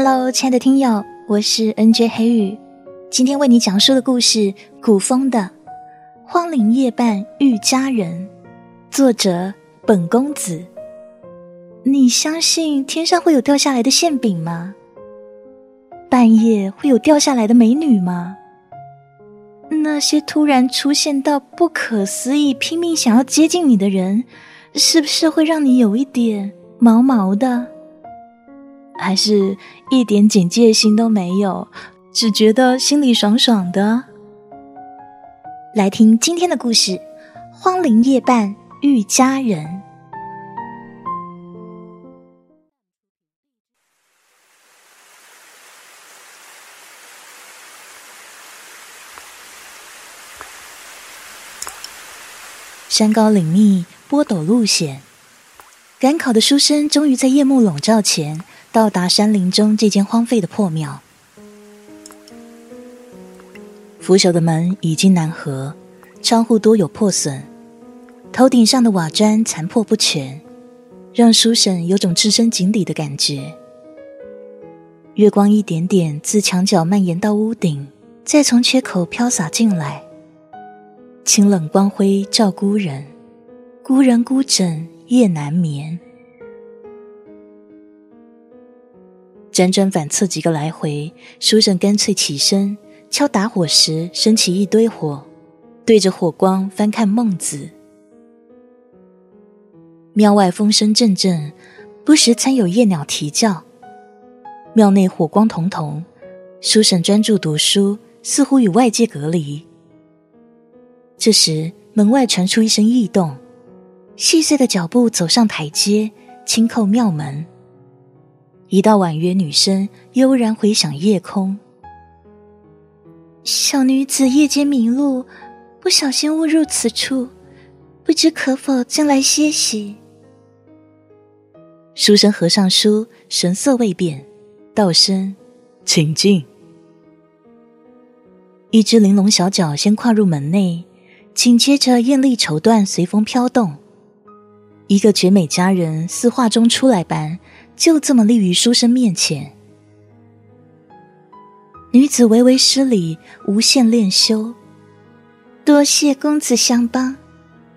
Hello，亲爱的听友，我是 NJ 黑羽，今天为你讲述的故事，古风的《荒林夜半遇佳人》，作者本公子。你相信天上会有掉下来的馅饼吗？半夜会有掉下来的美女吗？那些突然出现到不可思议、拼命想要接近你的人，是不是会让你有一点毛毛的？还是一点警戒心都没有，只觉得心里爽爽的。来听今天的故事：荒林夜半遇佳人。山高岭密，波陡路险，赶考的书生终于在夜幕笼罩前。到达山林中这间荒废的破庙，腐朽的门已经难合，窗户多有破损，头顶上的瓦砖残破不全，让书生有种置身井底的感觉。月光一点点自墙角蔓延到屋顶，再从缺口飘洒进来，清冷光辉照孤人，孤人孤枕夜难眠。辗转反侧几个来回，书生干脆起身，敲打火石，升起一堆火，对着火光翻看《孟子》。庙外风声阵阵，不时参有夜鸟啼叫。庙内火光彤彤，书生专注读书，似乎与外界隔离。这时，门外传出一声异动，细碎的脚步走上台阶，轻叩庙门。一道婉约女声悠然回响夜空。小女子夜间迷路，不小心误入此处，不知可否进来歇息？书生合上书，神色未变，道声：“请进。”一只玲珑小脚先跨入门内，紧接着艳丽绸缎随风飘动，一个绝美佳人似画中出来般。就这么立于书生面前，女子微微施礼，无限恋羞。多谢公子相帮，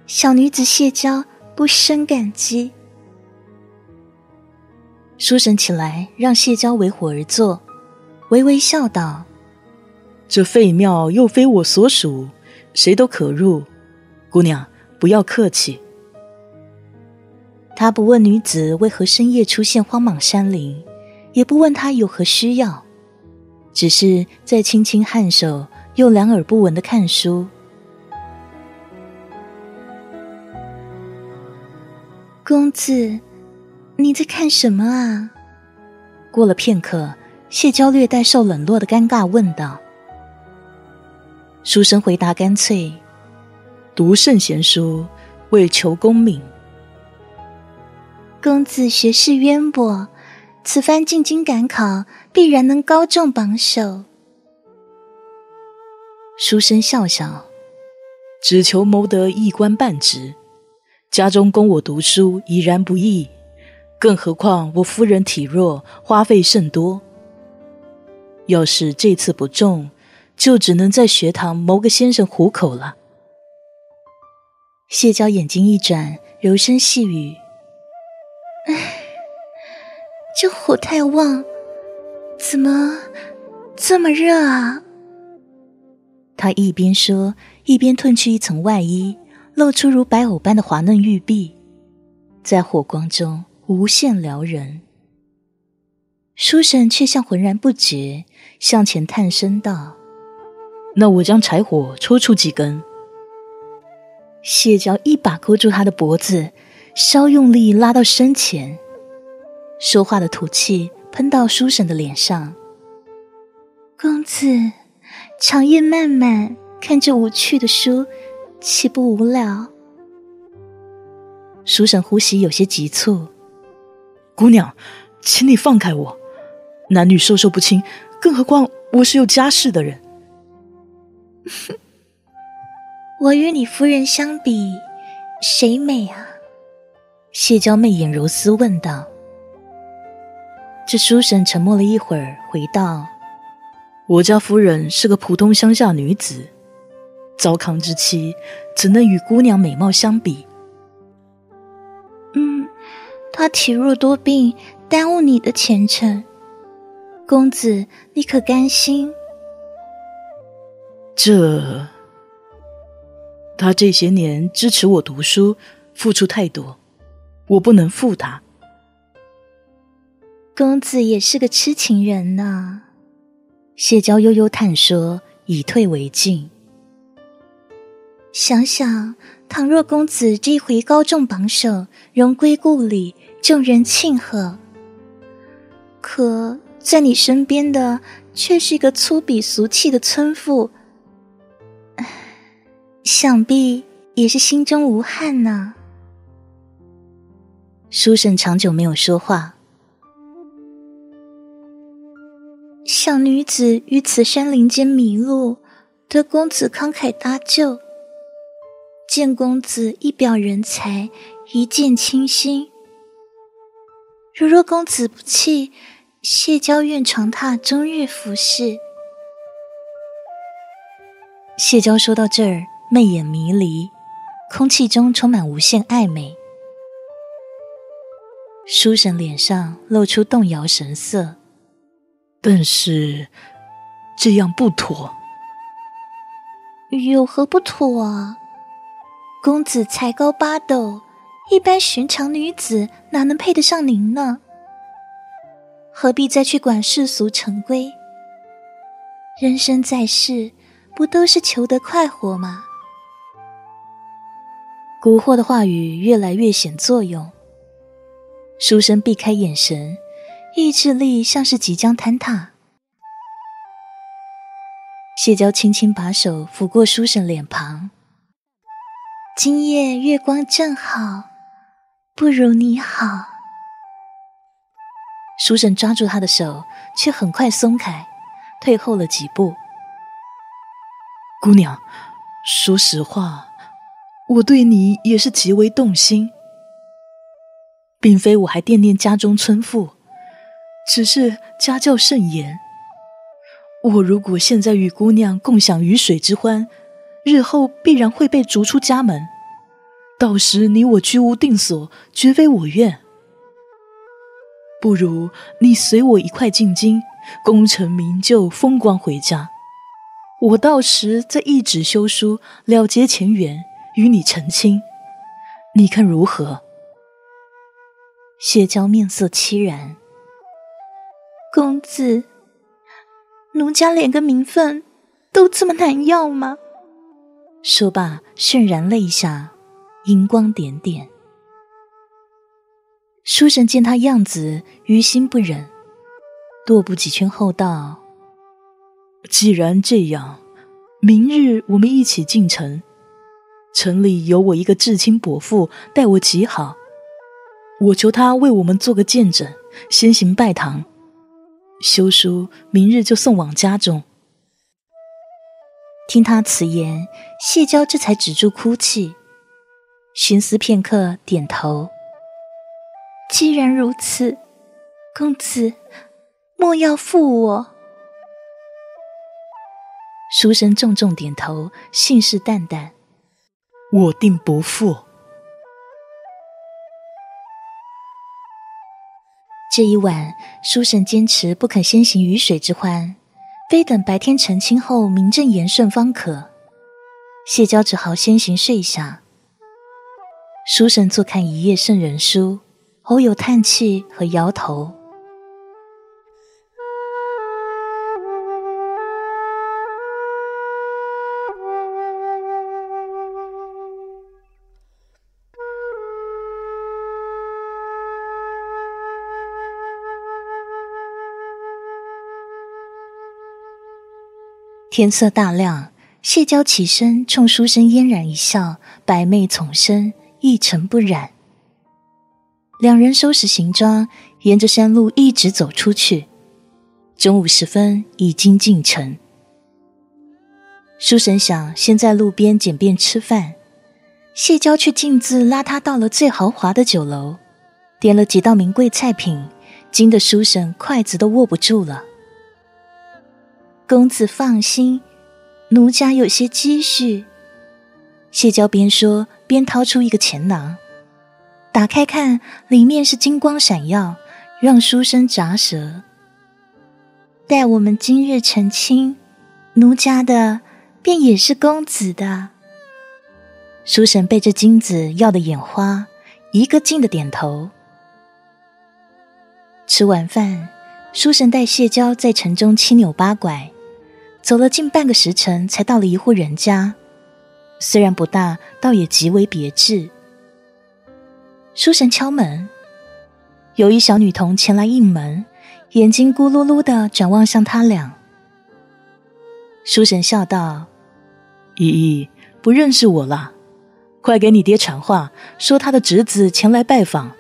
小女子谢娇不胜感激。书生起来，让谢娇为火而坐，微微笑道：“这废庙又非我所属，谁都可入。姑娘不要客气。”他不问女子为何深夜出现荒莽山林，也不问她有何需要，只是在轻轻颔首，又两耳不闻的看书。公子，你在看什么啊？过了片刻，谢娇略带受冷落的尴尬问道。书生回答干脆：“读圣贤书，为求功名。”公子学识渊博，此番进京赶考，必然能高中榜首。书生笑笑，只求谋得一官半职，家中供我读书已然不易，更何况我夫人体弱，花费甚多。要是这次不中，就只能在学堂谋个先生糊口了。谢娇眼睛一转，柔声细语。唉，这火太旺，怎么这么热啊？他一边说，一边褪去一层外衣，露出如白藕般的滑嫩玉臂，在火光中无限撩人。书生却像浑然不觉，向前探身道：“那我将柴火抽出几根。”谢娇一把勾住他的脖子。稍用力拉到身前，说话的吐气喷到书生的脸上。公子，长夜漫漫，看着无趣的书，岂不无聊？书生呼吸有些急促。姑娘，请你放开我，男女授受不亲，更何况我是有家室的人。我与你夫人相比，谁美啊？谢娇媚眼柔丝问道：“这书生沉默了一会儿，回道：“我家夫人是个普通乡下女子，糟糠之妻，怎能与姑娘美貌相比？”嗯，她体弱多病，耽误你的前程。公子，你可甘心？这，他这些年支持我读书，付出太多，我不能负他。公子也是个痴情人呐。谢娇悠悠叹说，以退为进。想想，倘若公子这一回高中榜首，荣归故里，众人庆贺。可在你身边的，却是一个粗鄙俗气的村妇。想必也是心中无憾呢。书生长久没有说话。小女子于此山林间迷路，得公子慷慨搭救。见公子一表人才，一见倾心。如若公子不弃，谢娇愿长榻终日服侍。谢娇说到这儿。媚眼迷离，空气中充满无限暧昧。书生脸上露出动摇神色，但是这样不妥。有何不妥啊？公子才高八斗，一般寻常女子哪能配得上您呢？何必再去管世俗成规？人生在世，不都是求得快活吗？蛊惑的话语越来越显作用，书生避开眼神，意志力像是即将坍塌。谢娇轻轻把手抚过书生脸庞，今夜月光正好，不如你好。书生抓住他的手，却很快松开，退后了几步。姑娘，说实话。我对你也是极为动心，并非我还惦念家中村妇，只是家教甚严。我如果现在与姑娘共享鱼水之欢，日后必然会被逐出家门，到时你我居无定所，绝非我愿。不如你随我一块进京，功成名就，风光回家，我到时再一纸休书，了结前缘。与你成亲，你看如何？谢娇面色凄然。公子，奴家连个名分都这么难要吗？说罢，泫然泪下，银光点点。书生见他样子，于心不忍，踱步几圈后道：“既然这样，明日我们一起进城。”城里有我一个至亲伯父，待我极好。我求他为我们做个见证，先行拜堂。休书明日就送往家中。听他此言，谢娇这才止住哭泣，寻思片刻，点头。既然如此，公子莫要负我。书生重重点头，信誓旦旦。我定不负。这一晚，书生坚持不肯先行鱼水之欢，非等白天澄清后名正言顺方可。谢娇只好先行睡下。书生坐看一夜圣人书，偶有叹气和摇头。天色大亮，谢娇起身，冲书生嫣然一笑，百媚丛生，一尘不染。两人收拾行装，沿着山路一直走出去。中午时分，已经进城。书生想先在路边简便吃饭，谢娇却径自拉他到了最豪华的酒楼，点了几道名贵菜品，惊得书生筷子都握不住了。公子放心，奴家有些积蓄。谢娇边说边掏出一个钱囊，打开看，里面是金光闪耀，让书生咂舌。待我们今日成亲，奴家的便也是公子的。书生被这金子耀得眼花，一个劲的点头。吃完饭，书神带谢娇在城中七扭八拐，走了近半个时辰，才到了一户人家。虽然不大，倒也极为别致。书神敲门，有一小女童前来应门，眼睛咕噜噜的转望向他俩。书神笑道：“依依，不认识我了，快给你爹传话，说他的侄子前来拜访。”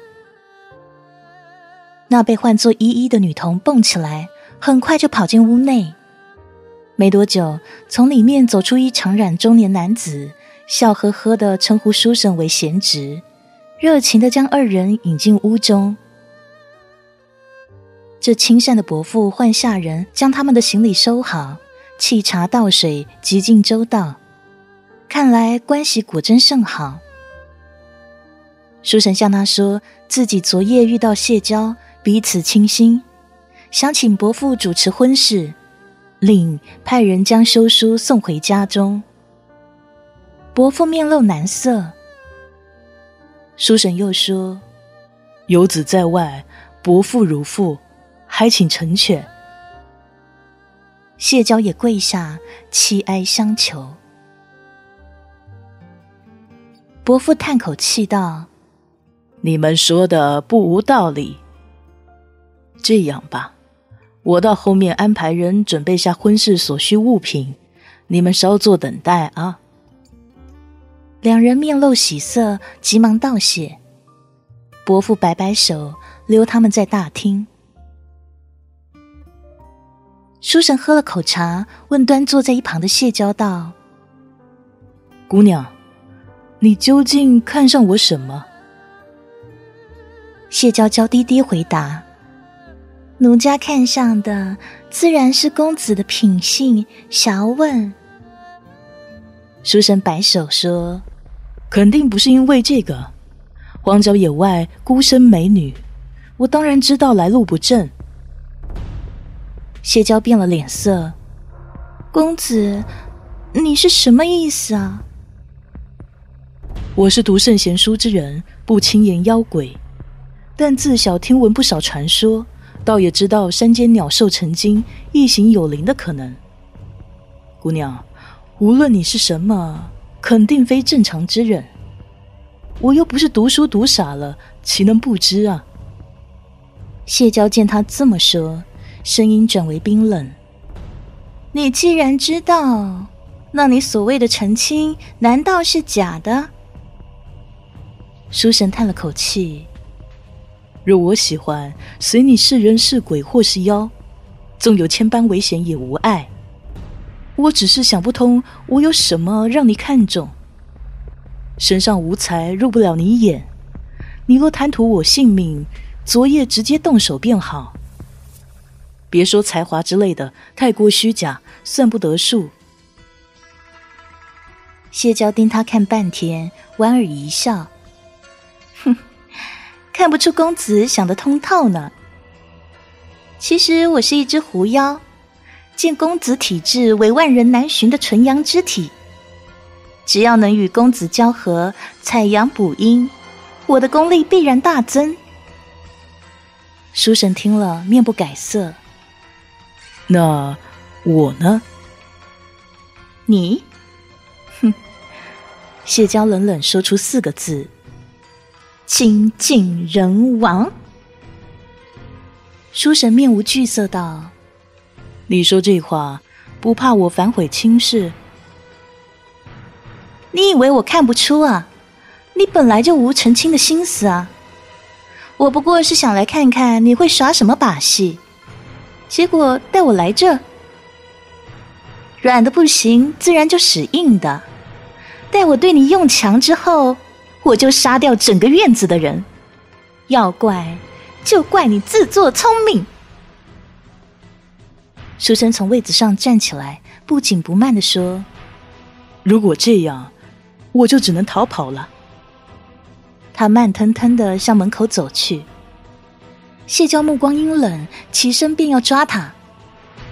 那被唤作依依的女童蹦起来，很快就跑进屋内。没多久，从里面走出一长髯中年男子，笑呵呵的称呼书生为贤侄，热情的将二人引进屋中。这亲善的伯父唤下人将他们的行李收好，沏茶倒水，极尽周到。看来关系果真甚好。书生向他说自己昨夜遇到谢娇，彼此倾心，想请伯父主持婚事。令派人将休书送回家中。伯父面露难色。书生又说：“游子在外，伯父如父，还请成全。”谢娇也跪下，凄哀相求。伯父叹口气道：“你们说的不无道理。这样吧。”我到后面安排人准备下婚事所需物品，你们稍作等待啊。两人面露喜色，急忙道谢。伯父摆摆手，留他们在大厅。书生喝了口茶，问端坐在一旁的谢娇道：“姑娘，你究竟看上我什么？”谢娇娇低低回答。奴家看上的自然是公子的品性。小问，书生摆手说：“肯定不是因为这个。荒郊野外孤身美女，我当然知道来路不正。”谢娇变了脸色：“公子，你是什么意思啊？”我是读圣贤书之人，不轻言妖鬼，但自小听闻不少传说。倒也知道山间鸟兽成精、异形有灵的可能。姑娘，无论你是什么，肯定非正常之人。我又不是读书读傻了，岂能不知啊？谢娇见他这么说，声音转为冰冷：“你既然知道，那你所谓的成亲，难道是假的？”书神叹了口气。若我喜欢，随你是人是鬼或是妖，纵有千般危险也无碍。我只是想不通，我有什么让你看中？身上无才入不了你眼，你若贪图我性命，昨夜直接动手便好。别说才华之类的，太过虚假，算不得数。谢娇盯他看半天，莞尔一笑，看不出公子想得通透呢。其实我是一只狐妖，见公子体质为万人难寻的纯阳之体，只要能与公子交合，采阳补阴，我的功力必然大增。书生听了，面不改色。那我呢？你？哼！谢娇冷冷说出四个字。精尽人亡。书神面无惧色道：“你说这话，不怕我反悔亲事？你以为我看不出啊？你本来就无成亲的心思啊！我不过是想来看看你会耍什么把戏，结果带我来这，软的不行，自然就使硬的。待我对你用强之后。”我就杀掉整个院子的人，要怪就怪你自作聪明。书生从位子上站起来，不紧不慢的说：“如果这样，我就只能逃跑了。”他慢腾腾的向门口走去。谢娇目光阴冷，起身便要抓他，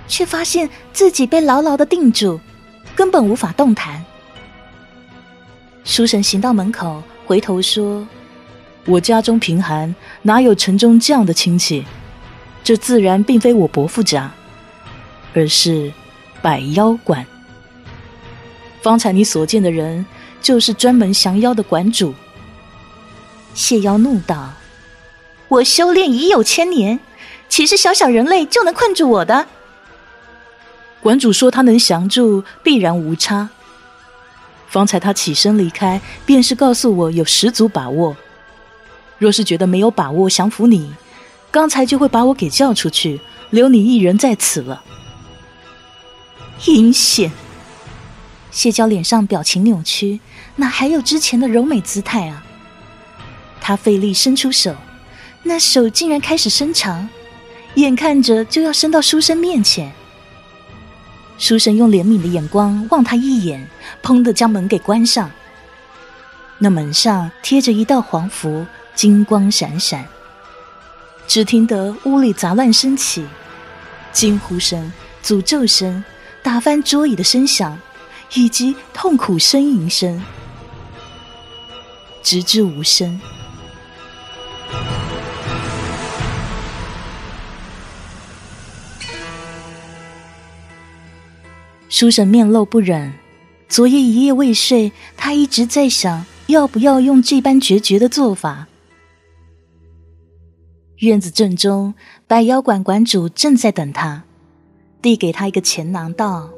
却发现自己被牢牢的定住，根本无法动弹。书生行到门口，回头说：“我家中贫寒，哪有城中这样的亲戚？这自然并非我伯父家。”而是百妖馆。方才你所见的人，就是专门降妖的馆主。谢妖怒道：“我修炼已有千年，岂是小小人类就能困住我的？”馆主说他能降住，必然无差。方才他起身离开，便是告诉我有十足把握。若是觉得没有把握降服你，刚才就会把我给叫出去，留你一人在此了。阴险！谢娇脸上表情扭曲，哪还有之前的柔美姿态啊？他费力伸出手，那手竟然开始伸长，眼看着就要伸到书生面前。书生用怜悯的眼光望他一眼，砰的将门给关上。那门上贴着一道黄符，金光闪闪。只听得屋里杂乱声起，惊呼声、诅咒声。打翻桌椅的声响，以及痛苦呻吟声，直至无声。书生面露不忍，昨夜一夜未睡，他一直在想，要不要用这般决绝的做法。院子正中，百妖馆馆主正在等他。递给他一个钱囊，道：“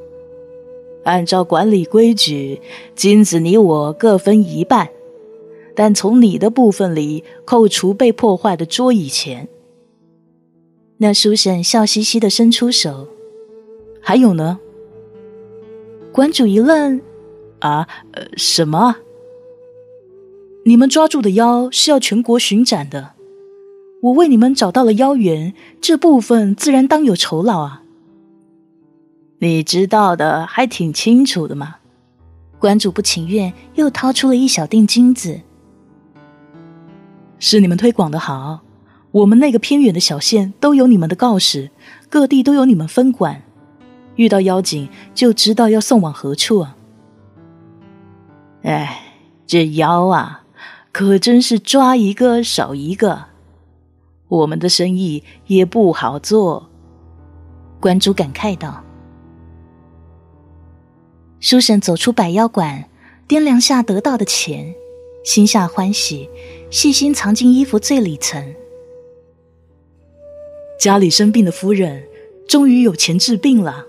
按照管理规矩，金子你我各分一半，但从你的部分里扣除被破坏的桌椅钱。”那书生笑嘻嘻的伸出手：“还有呢？”馆主一愣：“啊，呃，什么？你们抓住的妖是要全国巡展的，我为你们找到了妖源，这部分自然当有酬劳啊。”你知道的还挺清楚的嘛。馆主不情愿，又掏出了一小锭金子。是你们推广的好，我们那个偏远的小县都有你们的告示，各地都有你们分管，遇到妖精就知道要送往何处啊。哎，这妖啊，可真是抓一个少一个，我们的生意也不好做。馆主感慨道。书生走出百妖馆，掂量下得到的钱，心下欢喜，细心藏进衣服最里层。家里生病的夫人，终于有钱治病了。